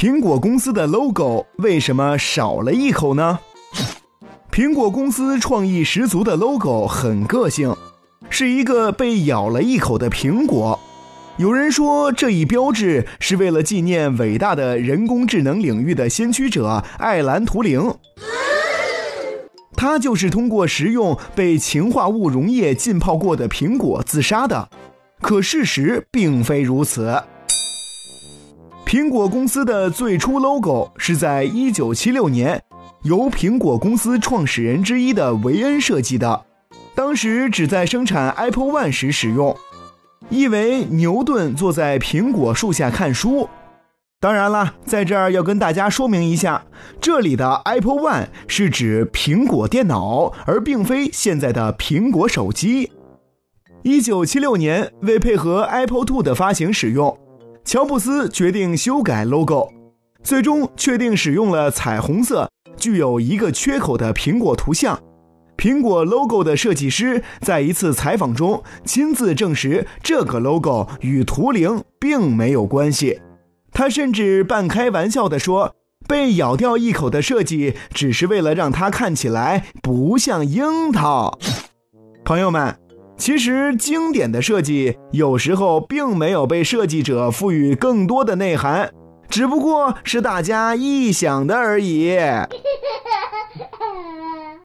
苹果公司的 logo 为什么少了一口呢？苹果公司创意十足的 logo 很个性，是一个被咬了一口的苹果。有人说，这一标志是为了纪念伟大的人工智能领域的先驱者艾兰·图灵。他就是通过食用被氰化物溶液浸泡过的苹果自杀的。可事实并非如此。苹果公司的最初 logo 是在1976年由苹果公司创始人之一的维恩设计的，当时只在生产 Apple One 时使用，意为牛顿坐在苹果树下看书。当然了，在这儿要跟大家说明一下，这里的 Apple One 是指苹果电脑，而并非现在的苹果手机。1976年，为配合 Apple Two 的发行使用。乔布斯决定修改 logo，最终确定使用了彩虹色、具有一个缺口的苹果图像。苹果 logo 的设计师在一次采访中亲自证实，这个 logo 与图灵并没有关系。他甚至半开玩笑地说：“被咬掉一口的设计只是为了让它看起来不像樱桃。”朋友们。其实，经典的设计有时候并没有被设计者赋予更多的内涵，只不过是大家臆想的而已。